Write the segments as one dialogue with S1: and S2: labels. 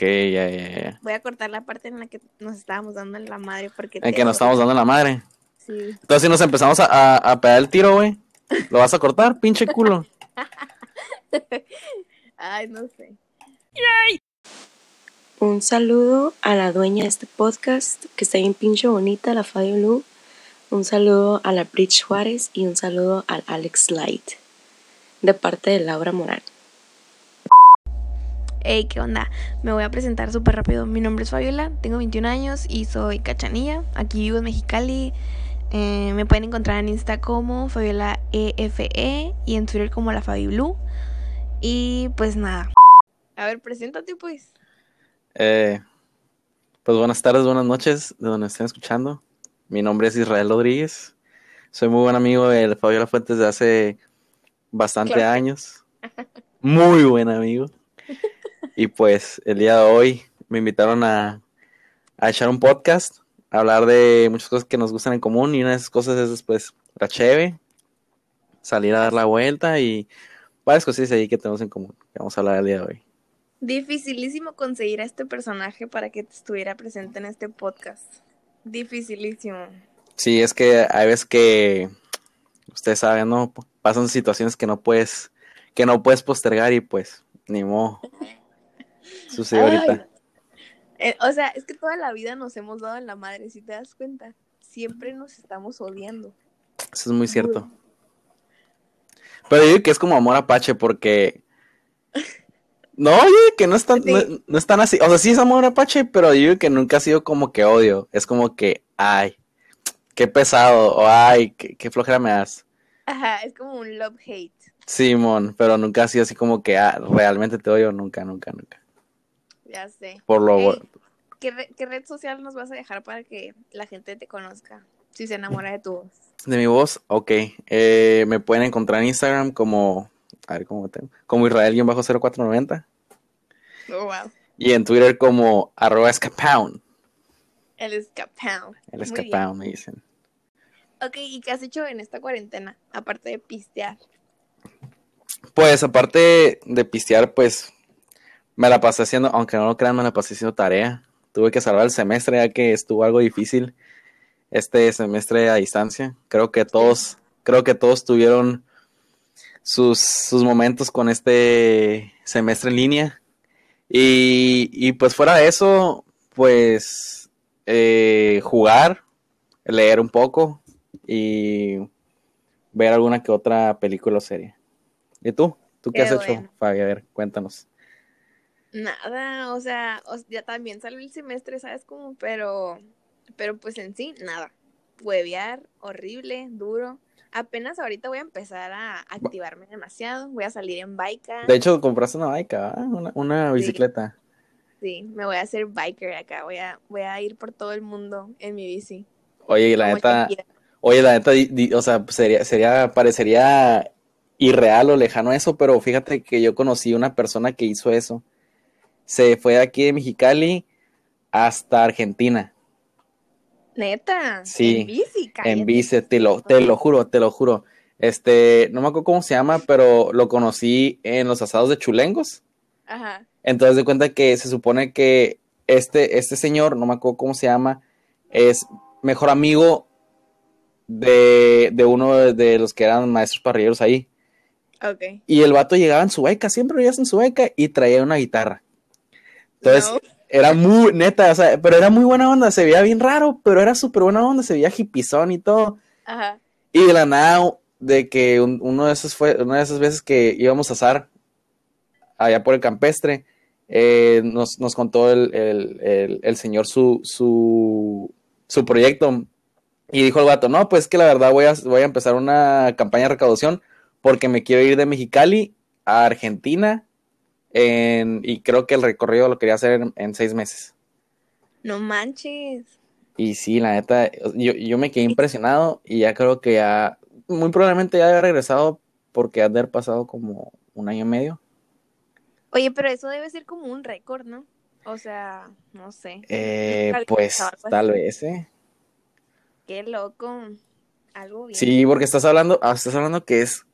S1: Ok, ya, ya, ya.
S2: Voy a cortar la parte en la que nos estábamos dando en la madre porque...
S1: En que nos estamos dando la madre.
S2: Sí.
S1: Entonces, si nos empezamos a, a, a pegar el tiro, güey, ¿lo vas a cortar, pinche culo?
S2: Ay, no sé.
S3: Un saludo a la dueña de este podcast, que está bien pinche bonita, la Fabio Lu. Un saludo a la Bridge Juárez y un saludo al Alex Light, de parte de Laura Morán.
S2: Hey, ¿qué onda? Me voy a presentar súper rápido. Mi nombre es Fabiola, tengo 21 años y soy cachanilla. Aquí vivo en Mexicali. Eh, me pueden encontrar en Insta como Fabiola EFE y en Twitter como la Fabi Blue. Y pues nada. A ver, preséntate pues.
S1: Eh, pues buenas tardes, buenas noches, de donde estén escuchando. Mi nombre es Israel Rodríguez. Soy muy buen amigo de Fabiola Fuentes de hace bastante
S2: Claro.
S1: años. Muy buen amigo. Y pues el día de hoy me invitaron a, a echar un podcast, a hablar de muchas cosas que nos gustan en común y una de esas cosas es pues la cheve, salir a dar la vuelta y varias cosas ahí que tenemos en común. que Vamos a hablar el día de hoy.
S2: Dificilísimo conseguir a este personaje para que estuviera presente en este podcast. Dificilísimo.
S1: Sí, es que hay veces que ustedes saben, ¿no? Pasan situaciones que no puedes, que no puedes postergar y pues ni modo. Sucede
S2: Ay.
S1: ahorita.
S2: Eh, o sea, es que toda la vida nos hemos dado en la madre, si te das cuenta. Siempre nos estamos odiando.
S1: Eso es muy cierto. Pero yo digo que es como amor apache porque no, yo digo que no es tan,
S2: Sí.
S1: no, no es tan así. O sea, sí es amor apache, pero yo digo que nunca ha sido como que odio. Es como que, ay, qué pesado, o ay, qué, qué flojera me das.
S2: Ajá, es como un love-hate.
S1: Simón, pero nunca ha sido así como que ah, realmente te odio, nunca, nunca, nunca.
S2: Ya sé.
S1: Por lo
S2: Ey, ¿qué, re- qué red social nos vas a dejar para que la gente te conozca? Si se enamora de tu voz.
S1: de mi voz, ok. Eh, me pueden encontrar en Instagram como, a ver cómo tengo, como Israel-0490
S2: Oh, wow.
S1: y en Twitter como arroba escapound.
S2: El escapão.
S1: El escapound me dicen.
S2: Ok, ¿y qué has hecho en esta cuarentena? Aparte de pistear.
S1: Pues aparte de pistear, pues me la pasé haciendo, aunque no lo crean, me la pasé haciendo tarea. Tuve que salvar el semestre ya que estuvo algo difícil este semestre a distancia. Creo que todos, creo que todos tuvieron sus, sus momentos con este semestre en línea. Y, y pues fuera de eso, pues eh, jugar, leer un poco y ver alguna que otra película o serie. ¿Y tú? ¿Tú qué,
S2: Qué
S1: has hecho,
S2: bueno.
S1: Fabi? A ver, cuéntanos.
S2: Nada, o sea, ya también salió el semestre, ¿sabes cómo? Pero, pero pues en sí, nada. Huevear, horrible, duro. Apenas ahorita voy a empezar a activarme demasiado. Voy a salir en bica.
S1: De hecho, compraste una bike, ¿ah? una, una bicicleta.
S2: Sí, me voy a hacer biker acá. Voy a, voy a ir por todo el mundo en mi bici.
S1: Oye, la neta, oye, la neta, di- di- o sea, sería, sería, parecería irreal o lejano eso, pero fíjate que yo conocí una persona que hizo eso. Se fue de aquí de Mexicali hasta Argentina.
S2: Neta.
S1: Sí,
S2: En bici,
S1: En
S2: cállate.
S1: bici, te lo, te lo juro, te lo juro. Este, no me acuerdo cómo se llama, pero lo conocí en los asados de Chulengos.
S2: Ajá.
S1: Entonces de cuenta que se supone que este, este señor, no me acuerdo cómo se llama, es mejor amigo de, de uno de, los que eran maestros parrilleros ahí.
S2: Ok.
S1: Y el vato llegaba en su beca, siempre veías en su beca y traía una guitarra. Entonces,
S2: No.
S1: era muy, neta, o sea, pero era muy buena onda, se veía bien raro, pero era súper buena onda, se veía hipizón y todo.
S2: Ajá.
S1: Y de la nada, de que un- uno de esos fue, una de esas veces que íbamos a azar allá por el campestre, eh, nos, nos contó el, el- el- el señor su, su, su proyecto. Y dijo el vato, no, pues que la verdad voy a, voy a empezar una campaña de recaudación porque me quiero ir de Mexicali a Argentina en- y creo que el recorrido lo quería hacer en, en seis meses.
S2: No manches.
S1: Y sí, la neta, yo, yo me quedé impresionado y ya creo que ya, muy probablemente ya haya regresado porque ha de haber pasado como un año y medio.
S2: Oye, pero eso debe ser como un récord, ¿no? O sea, no sé.
S1: Eh, pues tal vez, ¿eh?
S2: Qué loco. Algo bien.
S1: Sí, porque estás hablando, ah, estás hablando que es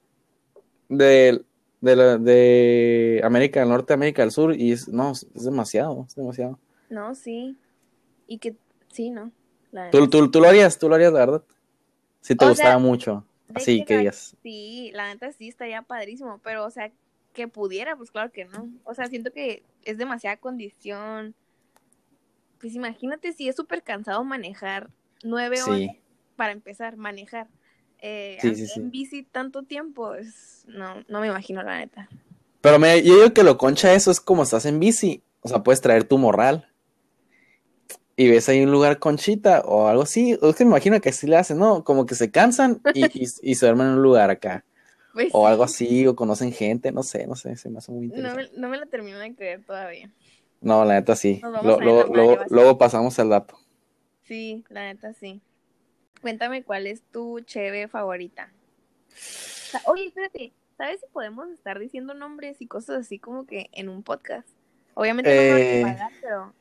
S1: de de, la, de América del Norte, América del Sur, y es, no, es demasiado, es demasiado.
S2: No, sí. Y que, sí, ¿no?
S1: ¿Tú, tú, tú lo harías, tú lo harías, la verdad. Si te
S2: O
S1: gustaba
S2: sea,
S1: mucho. Así
S2: que
S1: digas.
S2: Sí, la neta sí estaría padrísimo, pero o sea, que pudiera, pues claro que no. O sea, siento que es demasiada condición. Pues imagínate si es súper cansado manejar nueve horas para empezar, manejar. Eh,
S1: Sí,
S2: andar
S1: sí, sí.
S2: en bici tanto tiempo, es... no, no me imagino la neta.
S1: pero me, yo digo que lo concha eso es como estás en bici. O sea, puedes traer tu morral. Y ves ahí un lugar conchita o algo así. Es que me imagino que así le hacen, ¿no? Como que se cansan y, y, y se duermen en un lugar acá.
S2: Pues
S1: O algo
S2: sí,
S1: así, o conocen gente, no sé, no sé, se me hace muy
S2: no
S1: interesante.
S2: me, no me la termino de creer todavía.
S1: No, la neta sí. Luego, luego, luego pasamos el dato.
S2: Sí, la neta sí. Cuéntame cuál es tu cheve favorita. Oye, espérate, ¿sabes si podemos estar diciendo nombres y cosas así como que en un podcast? Obviamente no
S1: Eh,
S2: a pagar, pero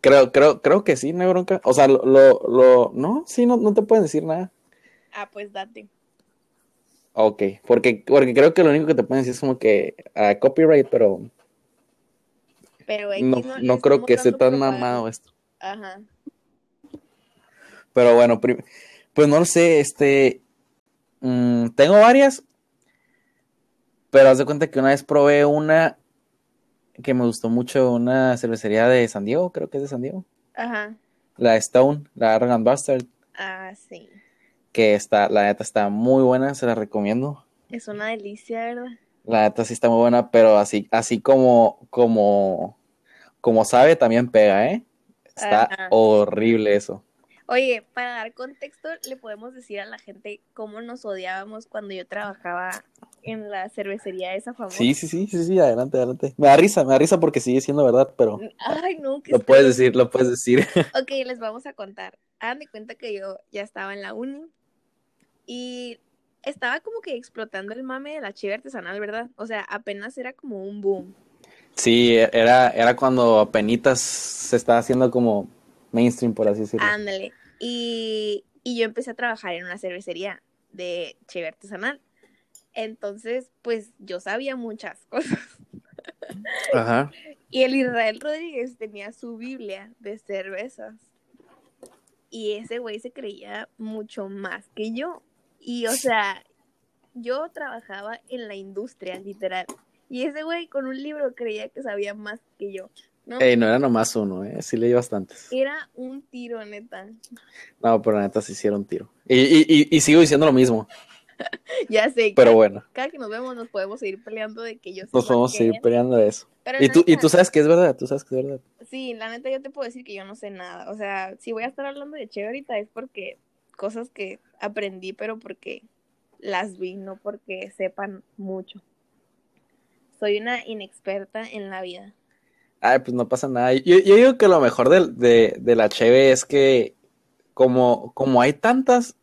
S1: Creo, creo, creo que sí, no hay bronca. O sea, lo, lo, lo- no, sí, no, no te pueden decir nada.
S2: ah, pues date.
S1: Ok, porque, porque creo que lo único que te pueden decir es como que ah, copyright, pero
S2: Pero
S1: no,
S2: le
S1: no creo que esté tan mamado esto.
S2: Ajá.
S1: Pero bueno, prim- pues no lo sé, este, mm, tengo varias, pero haz de cuenta que una vez probé una que me gustó mucho, una cervecería de San Diego, creo que es de San Diego,
S2: Ajá.
S1: la Stone, la Arrogant Bastard,
S2: Ah, sí.
S1: que está, la neta está muy buena, se la recomiendo.
S2: Es una delicia, ¿verdad?
S1: La neta sí está muy buena, pero así, así como, como, como sabe, también pega, ¿eh? Está
S2: Ajá.
S1: horrible eso.
S2: Oye, para dar contexto, le podemos decir a la gente cómo nos odiábamos cuando yo trabajaba en la cervecería esa famosa.
S1: Sí, sí, sí, sí, sí, adelante, adelante. Me da risa, me da risa porque sigue siendo verdad, pero
S2: Ay, no, que
S1: lo puedes decir, lo puedes decir.
S2: Ok, les vamos a contar. Hagan de cuenta que yo ya estaba en la uni y estaba como que explotando el mame de la chiva artesanal, ¿verdad? O sea, apenas era como un boom.
S1: Sí, era, era cuando apenitas se estaba haciendo como mainstream, por así decirlo.
S2: Ándale. Y, y yo empecé a trabajar en una cervecería de chiva artesanal. Entonces, pues yo sabía muchas cosas.
S1: Ajá.
S2: Y el Israel Rodríguez tenía su Biblia de cervezas. Y ese güey se creía mucho más que yo. Y o sea, yo trabajaba en la industria, literal. Y ese güey con un libro creía que sabía más que yo. ¿No?
S1: Ey, no era nomás uno, ¿eh? Sí leí bastantes.
S2: Era un tiro, neta.
S1: No, pero la neta sí hicieron tiro. Y, y, y, y sigo diciendo lo mismo,
S2: Ya sé,
S1: pero
S2: cada,
S1: bueno,
S2: cada que nos vemos nos podemos seguir peleando de que yo
S1: nos podemos seguir peleando de eso.
S2: Pero
S1: Y tú, y tú sabes que es verdad, tú sabes que es verdad.
S2: Sí, la neta yo te puedo decir que yo no sé nada. O sea, si voy a estar hablando de Che ahorita es porque cosas que aprendí, pero porque las vi, no porque sepan mucho. Soy una inexperta en la vida.
S1: Ay, pues no pasa nada. Yo, yo digo que lo mejor de, de, de la cheve es que como, como hay tantas,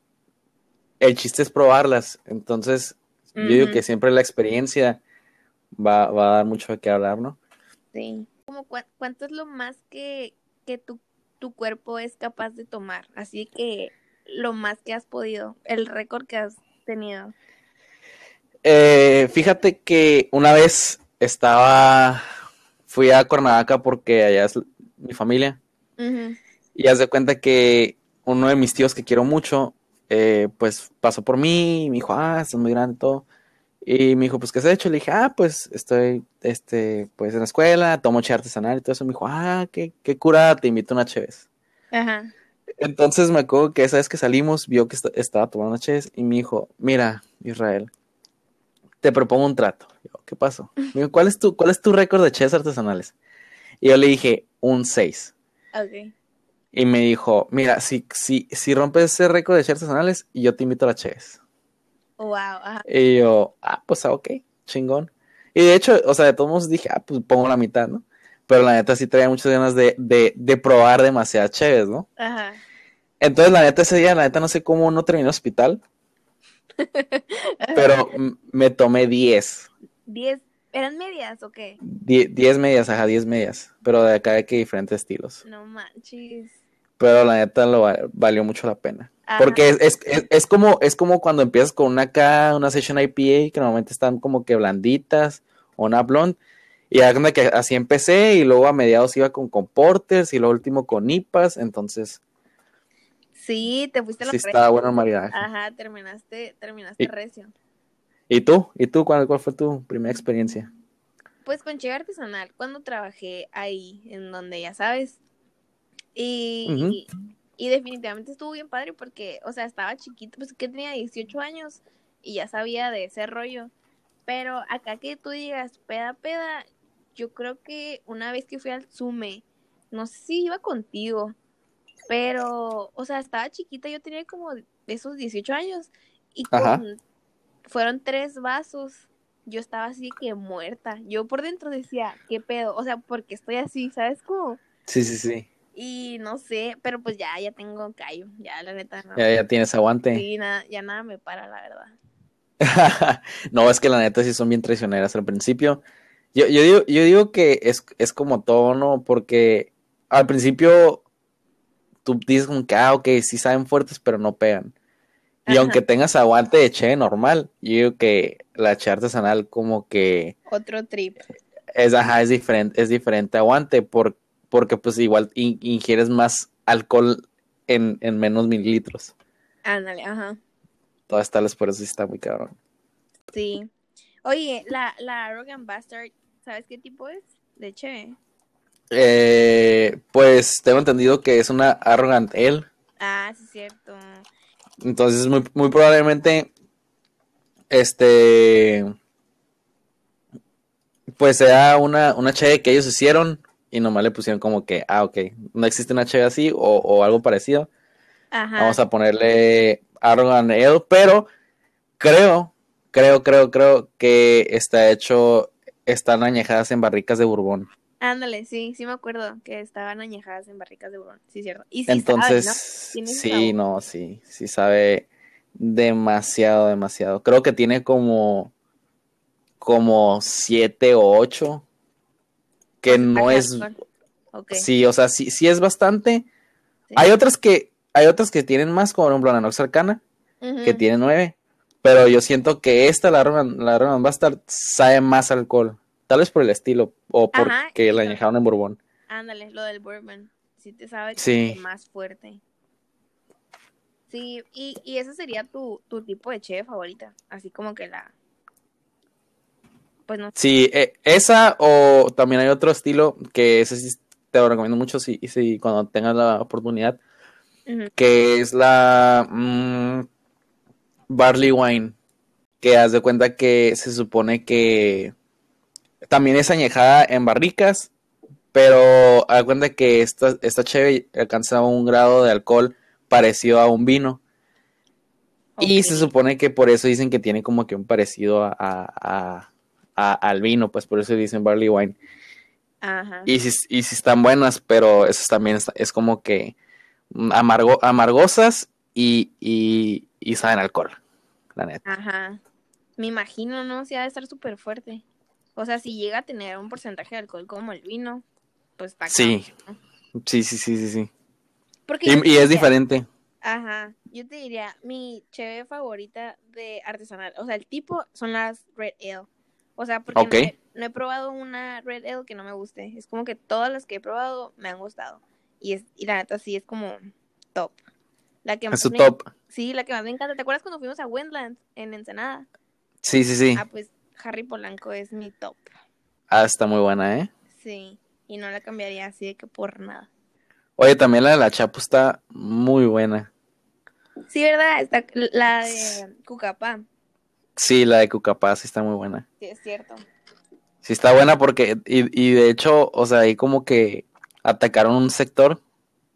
S1: el chiste es probarlas. Entonces, yo digo que siempre la experiencia va, va a dar mucho de qué hablar, ¿no?
S2: Sí. Como ¿Cuánto es lo más que, que tu, tu cuerpo es capaz de tomar? Así que lo más que has podido, el récord que has tenido.
S1: Eh, fíjate que una vez estaba, fui a Cuernavaca porque allá es mi familia.
S2: Ujú.
S1: Y haz de cuenta que uno de mis tíos que quiero mucho, eh, pues pasó por mí y me dijo, ah, estás muy grande y todo. Y me dijo, pues, ¿qué has hecho? Le dije, ah, pues estoy, este, pues en la escuela, tomo che artesanal y todo eso. Me dijo, ah, qué, qué curada, te invito a una cheves.
S2: Ajá.
S1: Entonces me acuerdo que esa vez que salimos, vio que est- estaba tomando una cheves y me dijo, mira, Israel, te propongo un trato. Yo, ¿qué pasó? ¿cuál es tu, cuál es tu récord de cheves artesanales? Y yo le dije, un 6.
S2: Ok.
S1: Y me dijo, mira, si, si, si rompes ese récord de cheves artesanales, yo te invito a la cheves.
S2: Wow. Ajá.
S1: Y yo, ah, pues ah, ok, chingón. Y de hecho, o sea, de todos modos dije, ah, pues pongo la mitad, ¿no? Pero la neta sí traía muchas ganas de, de, de probar demasiadas cheves, ¿no?
S2: Ajá.
S1: Entonces, la neta, ese día, la neta, no sé cómo no terminé hospital, pero me tomé 10.
S2: Diez. ¿Eran medias o qué?
S1: 10 medias, ajá, 10 medias. Pero de acá de que diferentes estilos.
S2: No manches.
S1: pero la neta lo va- valió mucho la pena.
S2: Ajá.
S1: Porque es, es, es, es como, es como cuando empiezas con una K, una Session IPA, que normalmente están como que blanditas, o una blonde, y que así empecé, y luego a mediados iba con, con porters, y lo último con IPAs, entonces
S2: Sí, te fuiste a la
S1: sí estaba bueno el maridaje.
S2: Ajá, terminaste, terminaste
S1: Y-
S2: recio.
S1: ¿Y tú? ¿Y tú cuál, cuál fue tu primera experiencia?
S2: Pues con Cheve Artesanal, cuando trabajé ahí, en donde ya sabes. Y, y definitivamente estuvo bien padre porque, o sea, estaba chiquito, pues que tenía 18 años y ya sabía de ese rollo. Pero acá que tú digas, peda, peda, yo creo que una vez que fui al Sume, no sé si iba contigo, pero, o sea, estaba chiquita, yo tenía como esos 18 años y con, fueron tres vasos. Yo estaba así que muerta. Yo por dentro decía, ¿qué pedo? O sea, porque estoy así, ¿sabes cómo?
S1: Sí, sí, sí.
S2: Y no sé, pero pues ya, ya tengo callo. Ya, la neta, no.
S1: Ya, ya tienes aguante.
S2: Sí, nada, ya nada me para, la verdad.
S1: no, es que la neta sí son bien traicioneras al principio. Yo, yo digo, yo digo que es, es como todo, ¿no? Porque al principio tú dices como que, ah, ok, sí saben fuertes, pero no pegan. Y
S2: Ajá.
S1: aunque tengas aguante de che normal, yo digo que la che artesanal como que
S2: Otro trip.
S1: es, ajá, es diferente, es diferente aguante por, porque pues igual in- ingieres más alcohol en, en menos mililitros.
S2: Ándale, ajá.
S1: Todas tales, por eso sí está muy cabrón.
S2: Sí. Oye, la, la Arrogant Bastard, ¿sabes qué tipo es? De che.
S1: Eh, pues tengo entendido que es una Arrogant Ale.
S2: Ah, sí, es cierto.
S1: Entonces, muy, muy probablemente, este, pues sea una, una cheve que ellos hicieron y nomás le pusieron como que, ah, ok, no existe una cheve así o, o algo parecido.
S2: Ajá.
S1: Vamos a ponerle Arrogant Ale, pero creo, creo, creo, creo que está hecho, están añejadas en barricas de Bourbon.
S2: Ándale, sí, sí me acuerdo que estaban añejadas en barricas de Bourbon. Sí, cierto. Y sí
S1: Entonces,
S2: sabe, ¿no?
S1: Sí, no, sí, sí sabe demasiado, demasiado. Creo que tiene como, como siete o ocho, que no es, sí, o sea, sí, sí es bastante.
S2: sí.
S1: Hay otras que, hay otras que tienen más, como por ejemplo la Nox Arcana, que tiene nueve, pero yo siento que esta, la Roman, la Roman Bastard, sabe más alcohol. Tal vez por el estilo, o porque
S2: Ajá,
S1: la añejaron en Bourbon.
S2: Ándale, lo del bourbon. Sí te sabe como
S1: Sí.
S2: que más fuerte. Sí, y, y ese sería tu, tu tipo de cheve favorita. Así como que la. Pues no
S1: Sí, eh, esa o también hay otro estilo que ese sí te lo recomiendo mucho si, si cuando tengas la oportunidad, que es la mm, Barley Wine, que haz de cuenta que se supone que también es añejada en barricas, pero de cuenta que esta, esta cheve alcanza un grado de alcohol parecido a un vino. Y se supone que por eso dicen que tiene como que un parecido a, a- a- a- al vino, pues por eso dicen barley wine.
S2: Ajá.
S1: Y si, y si están buenas, pero eso también es, es como que amargo, amargosas y, y, y saben alcohol, la neta.
S2: Ajá. Me imagino, ¿no? Si ha de estar súper fuerte. O sea, si llega a tener un porcentaje de alcohol como el vino, pues está
S1: Sí.
S2: cabrón,
S1: Sí, sí, sí, sí, sí.
S2: Porque
S1: Y, es diferente.
S2: Ajá, yo te diría, mi cheve favorita de artesanal, o sea, el tipo son las Red Ale. O sea, porque no, he, no he probado una Red Ale que no me guste. Es como que todas las que he probado me han gustado. Y es y la neta sí es como top. La que
S1: Es
S2: más
S1: su
S2: me-
S1: top.
S2: Sí, la que más me encanta. ¿Te acuerdas cuando fuimos a Wendland en Ensenada?
S1: Sí, sí, sí.
S2: Ah, pues Harry Polanco es mi top.
S1: Ah, está muy buena, ¿eh?
S2: Sí, y no la cambiaría así de que por nada.
S1: Oye, también la de la Chapo está muy buena.
S2: Sí, ¿verdad? Está la de Cucapá.
S1: Sí, la de Cucapaz está muy buena.
S2: Sí, es cierto.
S1: Sí, está buena porque, y, y de hecho, o sea, ahí como que atacaron un sector,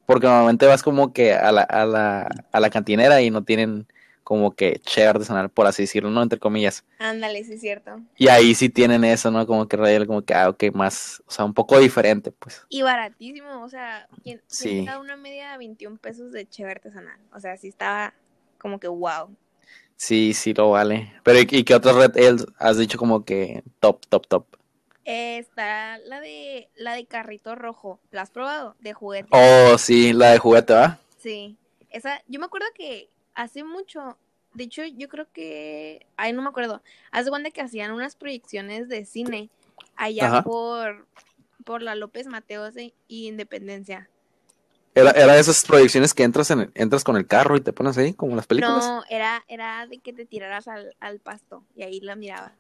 S1: porque normalmente vas como que a la, a la, a la cantinera y no tienen como que che artesanal, por así decirlo, ¿no? Entre comillas.
S2: Ándale, sí es cierto.
S1: Y ahí sí tienen eso, ¿no? Como que Rayel, como que, ah, ok, más, o sea, un poco diferente, pues.
S2: Y baratísimo, o sea, quien
S1: Sí.
S2: una media de 21 pesos de cheve artesanal. O sea, sí estaba como que wow.
S1: Sí, sí lo vale. Pero, ¿y, y qué otros Red Ales has dicho como que top, top, top?
S2: Está la de la de carrito rojo. ¿La has probado? De juguete.
S1: Oh, sí, la de juguete, ¿va?
S2: Sí. Esa, yo me acuerdo que hace mucho, de hecho, yo creo que, ay, no me acuerdo. Hace cuando que hacían unas proyecciones de cine allá
S1: Ajá.
S2: por por la López Mateos y Independencia.
S1: Era, era de esas proyecciones que entras en, entras con el carro y te pones ahí, como en las películas.
S2: No, era era de que te tiraras al, al pasto y ahí la mirabas.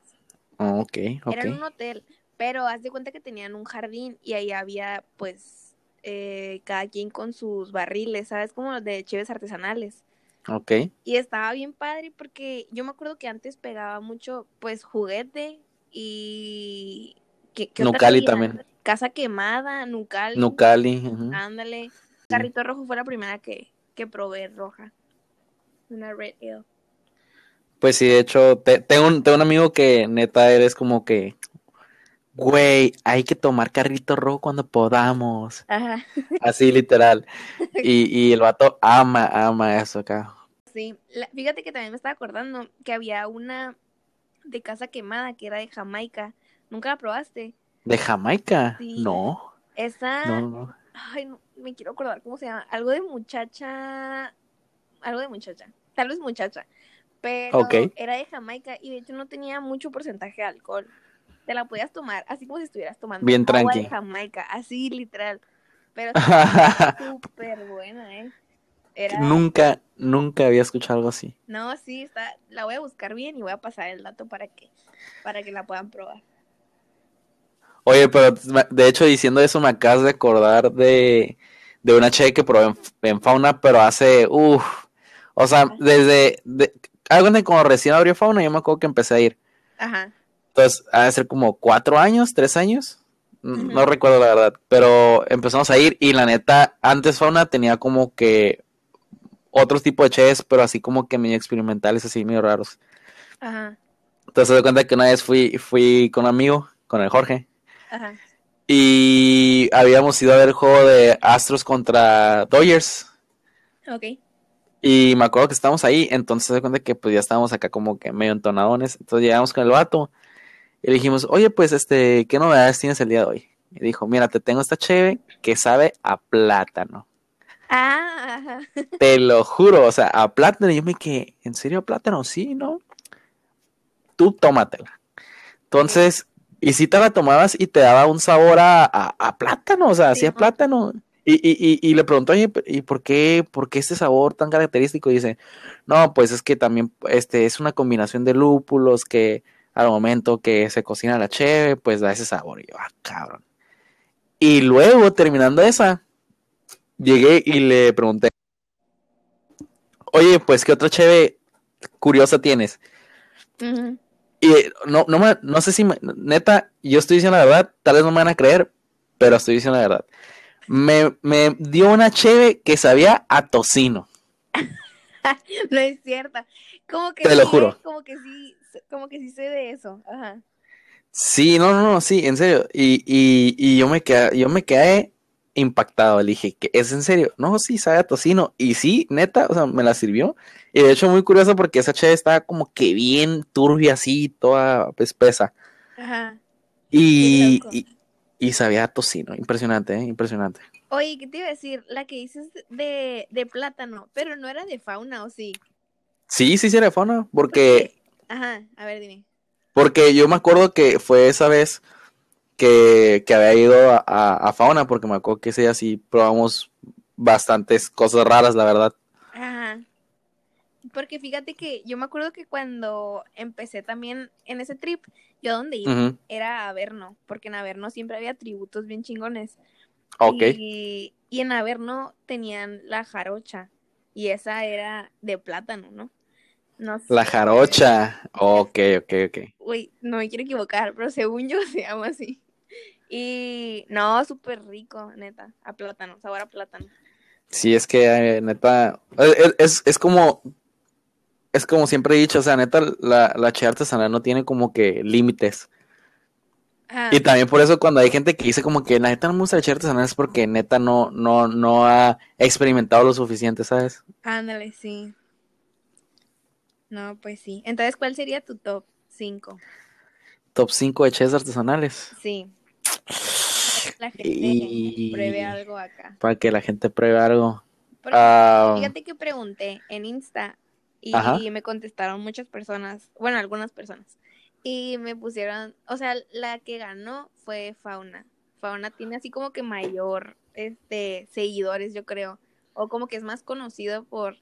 S1: Oh, ok, ok.
S2: Era en un hotel, pero haz de cuenta que tenían un jardín y ahí había, pues, eh, cada quien con sus barriles, ¿sabes? Como los de cheves artesanales.
S1: Ok.
S2: Y estaba bien padre porque yo me acuerdo que antes pegaba mucho, pues, juguete y... ¿qué- qué
S1: Nucali también.
S2: Casa quemada, Nucali.
S1: Nucali. ujú.
S2: Ándale. Carrito rojo fue la primera que, que probé roja. Una Red Ale.
S1: Pues sí, de hecho, te- tengo, un, tengo un amigo que neta eres como que, güey, hay que tomar carrito rojo cuando podamos.
S2: Ajá,
S1: Así literal. Y, y el vato ama, ama eso acá.
S2: sí. La- fíjate que también me estaba acordando que había una de casa quemada que era de Jamaica. ¿Nunca la probaste?
S1: ¿De Jamaica?
S2: Sí.
S1: No,
S2: Esa...
S1: no, no.
S2: Ay, no, me quiero acordar cómo se llama. Algo de muchacha. Algo de muchacha. Tal vez muchacha. Pero
S1: Ok.
S2: era de Jamaica y de hecho no tenía mucho porcentaje de alcohol. Te la podías tomar así como si estuvieras tomando
S1: Bien
S2: agua
S1: tranqui.
S2: de Jamaica, así literal. Pero súper buena, ¿eh? Era...
S1: Nunca, nunca había escuchado algo así.
S2: No, sí, está... la voy a buscar bien y voy a pasar el dato para que, para que la puedan probar.
S1: Oye, pero de hecho diciendo eso me acabas de acordar de, de una che que probé en, en Fauna, pero hace, uff, o sea, desde, de, algo de cuando recién abrió Fauna, yo me acuerdo que empecé a ir.
S2: Ajá.
S1: Entonces, ha de ser como cuatro años, tres años, no recuerdo la verdad, pero empezamos a ir y la neta, antes Fauna tenía como que otros tipos de ches, pero así como que medio experimentales, así medio raros.
S2: Ajá.
S1: Entonces, se da cuenta que una vez fui, fui con un amigo, con el Jorge,
S2: Ajá.
S1: y habíamos ido a ver el juego de Astros contra Dodgers.
S2: Ok.
S1: Y me acuerdo que estábamos ahí, entonces se cuenta que pues ya estábamos acá como que medio entonadones. Entonces llegamos con el vato y le dijimos, oye, pues este, ¿qué novedades tienes el día de hoy? Y dijo, mira, te tengo esta cheve que sabe a plátano.
S2: Ah.
S1: Te lo juro, o sea, a plátano. Y yo me quedé, ¿en serio a plátano? Sí, ¿no? Tú tómatela. Entonces, y si te la tomabas y te daba un sabor a, a- a plátano, o sea,
S2: Sí,
S1: hacía
S2: ¿no?
S1: plátano. Y, y, y, y le preguntó, oye, ¿y por qué, por qué este sabor tan característico? Y dice, no, pues es que también este, es una combinación de lúpulos que al momento que se cocina la cheve, pues da ese sabor. Y yo, ah, cabrón. Y luego, terminando esa, llegué y le pregunté, oye, pues, ¿qué otra cheve curiosa tienes? Y eh, no, no, me- no sé si, me- neta, yo estoy diciendo la verdad, tal vez no me van a creer, pero estoy diciendo la verdad. Me, me dio una cheve que sabía a tocino.
S2: No es cierta. Como que
S1: Te lo juro.
S2: Como que sí, como que sí sé de eso. Ajá.
S1: Sí, no, no, no, sí, en serio. Y, y, y yo me quedé, yo me quedé impactado. Le dije, ¿qué es en serio? No, sí, sabe a tocino. Y sí, neta, o sea, me la sirvió. Y de hecho, muy curioso porque esa cheve estaba como que bien turbia, así, toda espesa.
S2: Ajá.
S1: Y, y, y sabía a tocino. Impresionante, ¿eh? Impresionante.
S2: Oye, ¿qué te iba a decir? La que dices de, de plátano, pero no era de fauna, ¿o sí?
S1: Sí, sí, sí, era fauna, porque,
S2: Ajá, a ver, dime.
S1: porque yo me acuerdo que fue esa vez que, que había ido a, a- a fauna, porque me acuerdo que ese día sí probamos bastantes cosas raras, la verdad.
S2: Ajá. Porque fíjate que yo me acuerdo que cuando empecé también en ese trip, yo donde iba era a Averno, porque en Averno siempre había tributos bien chingones.
S1: Ok.
S2: Y, y en Averno tenían la jarocha, y esa era de plátano, ¿no? No sé.
S1: La jarocha. Ok, ok, ok.
S2: Uy, no me quiero equivocar, pero según yo se llama así. Y no, súper rico, neta, a plátano, sabor a plátano.
S1: Sí, es que eh, neta, es, es, es como, es como siempre he dicho, o sea, neta, la, la cheve artesanal no tiene como que límites.
S2: Ajá.
S1: Y también por eso cuando hay gente que dice como que la neta no me gusta la artesanal es porque neta no, no, no ha experimentado lo suficiente, ¿sabes?
S2: Ándale, sí. No, pues sí. Entonces, ¿cuál sería tu top 5?
S1: top 5 de artesanales.
S2: Sí. La gente
S1: Y-
S2: pruebe algo acá.
S1: Para que la gente pruebe algo.
S2: Porque
S1: Ah,
S2: Fíjate que pregunté en Insta y
S1: Ajá.
S2: me contestaron muchas personas, bueno, algunas personas. Y me pusieron, o sea, la que ganó fue Fauna. Fauna tiene así como que mayor este seguidores, yo creo, o como que es más conocido por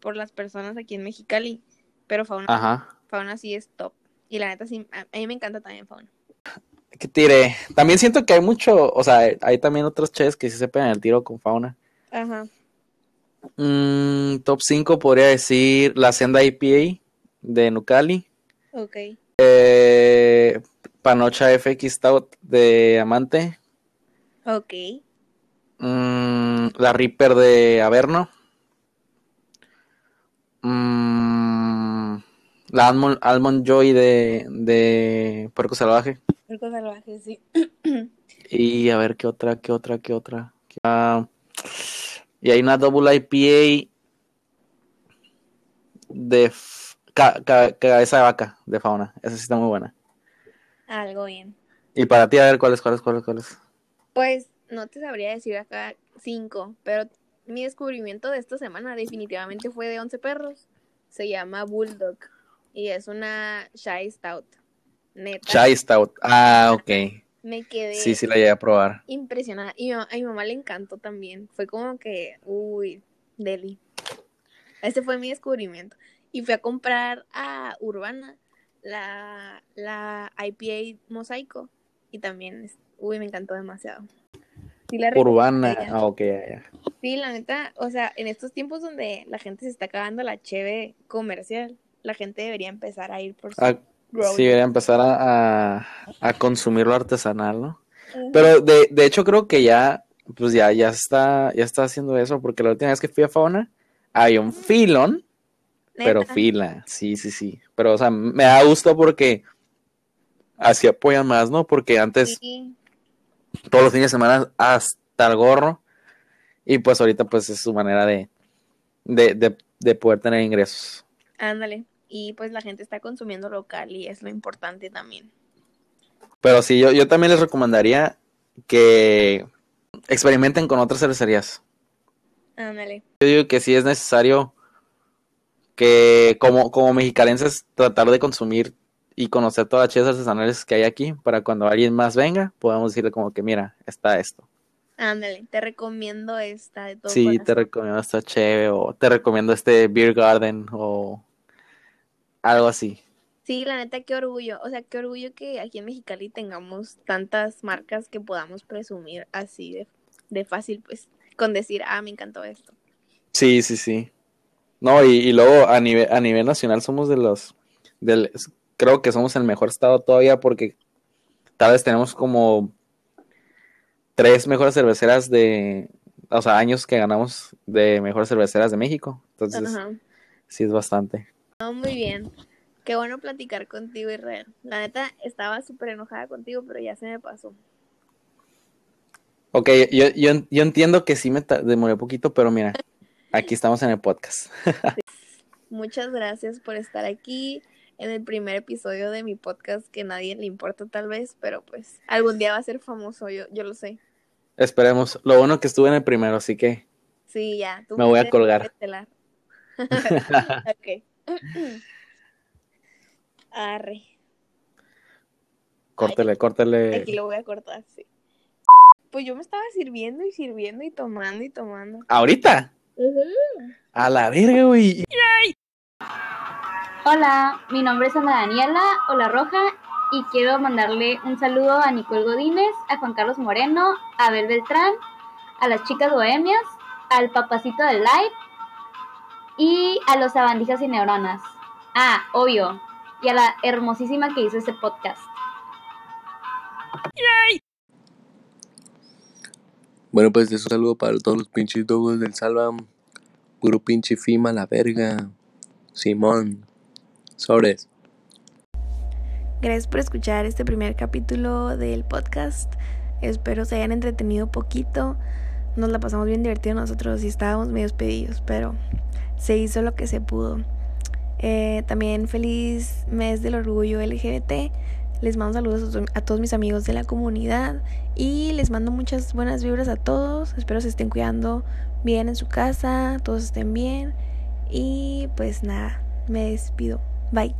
S2: por las personas aquí en Mexicali, pero Fauna
S1: ajá.
S2: Fauna sí es top. Y la neta sí a, mí me encanta también Fauna.
S1: ¿Qué tire? También siento que hay mucho, o sea, hay también otros ches que sí se pegan el tiro con fauna.
S2: Ajá.
S1: Mm, top 5 podría decir la Senda IPA de Nucali.
S2: Ok.
S1: Eh, Panocha FX Stout de Amante.
S2: Ok.
S1: Mm, la Reaper de Averno. Mm, la Almond, Almond Joy de, de Puerco Salvaje.
S2: Puerco salvaje, sí.
S1: Y a ver qué otra, qué otra, qué otra. Ah, y hay una Double IPA de ca- cabeza de vaca de fauna. Esa sí está muy buena.
S2: Algo bien.
S1: Y para ti, a ver cuáles, cuáles, cuáles, cuáles.
S2: Pues no te sabría decir acá cinco, pero mi descubrimiento de esta semana definitivamente fue de 11 perros. Se llama Bulldog y es una Shy Stout. Neta,
S1: Chai Stout. Ah, ok.
S2: me quedé
S1: Sí, sí la llegué a probar.
S2: impresionada. Y a, mi mamá le encantó también. Fue como que, uy, deli. Ese fue mi descubrimiento. Y fui a comprar a Urbana la, la IPA Mosaico. Y también, uy, me encantó demasiado. Sí la
S1: Urbana. Ah, ok, ya, ya.
S2: Sí, la neta, o sea, en estos tiempos donde la gente se está acabando la cheve comercial, la gente debería empezar a ir por su
S1: Ah, sí,
S2: day.
S1: voy a empezar a, a, a consumir lo artesanal, ¿no? Pero de, de hecho creo que ya, pues ya, ya está, ya está haciendo eso, porque la última vez que fui a Fauna, había un filón, pero fila, sí, sí, sí. Pero, o sea, me da gusto porque así apoyan más, ¿no? Porque antes
S2: Sí,
S1: todos los fines de semana hasta el gorro, y pues ahorita pues es su manera de, de, de, de poder tener ingresos.
S2: Ándale. Y pues la gente está consumiendo local y es lo importante también.
S1: Pero sí, yo, yo también les recomendaría que experimenten con otras cervecerías.
S2: Ándale.
S1: Yo digo que sí es necesario que como, como mexicalenses tratar de consumir y conocer todas las chelas artesanales que hay aquí para cuando alguien más venga podamos decirle como que mira, está esto.
S2: Ándale, te recomiendo esta de todo
S1: Sí, te recomiendo esta cheve o te recomiendo este Beer Garden o algo así.
S2: Sí, la neta, qué orgullo. O sea, qué orgullo que aquí en Mexicali tengamos tantas marcas que podamos presumir así de, de fácil, pues, con decir, ah, me encantó esto.
S1: Sí, sí, sí. No, y, y luego a nivel, a nivel nacional somos de los, del, creo que somos el mejor estado todavía porque tal vez tenemos como tres mejores cerveceras de, o sea, años que ganamos de mejores cerveceras de México. Entonces,
S2: Ajá.
S1: sí es bastante.
S2: No, muy bien. Qué bueno platicar contigo, Israel. La neta, estaba súper enojada contigo, pero ya se me pasó.
S1: Ok, yo, yo, yo entiendo que sí me demoré un poquito, pero mira, aquí estamos en el podcast.
S2: Muchas gracias por estar aquí en el primer episodio de mi podcast que nadie le importa tal vez, pero pues algún día va a ser famoso, yo, yo lo sé.
S1: Esperemos. Lo bueno que estuve en el primero, así que
S2: Sí, ya. tú
S1: Me voy a colgar.
S2: ok. Arre.
S1: córtele, córtele.
S2: Aquí lo voy a cortar, sí. Pues yo me estaba sirviendo y sirviendo y tomando y tomando.
S1: ¿Ahorita? A la verga, güey.
S4: Hola, mi nombre es Ana Daniela Hola Roja y quiero mandarle un saludo a Nicole Godínez, a Juan Carlos Moreno, a Abel Beltrán, a las chicas bohemias, al papacito del live y a los sabandijas y neuronas. Ah, obvio, y a la hermosísima que hizo este podcast.
S5: Bueno, pues es un saludo para todos los pinches dogos del Salvam. Puro pinche Fima, la verga. Simón. Sobres.
S2: Gracias por escuchar este primer capítulo del podcast. Espero se hayan entretenido poquito. Nos la pasamos bien divertido nosotros y estábamos medio pedidos, pero se hizo lo que se pudo. Eh, también feliz mes del orgullo LGBT. Les mando saludos a, to- a todos mis amigos de la comunidad y les mando muchas buenas vibras a todos. Espero se estén cuidando bien en su casa, todos estén bien. Y pues nada, me despido. Bye.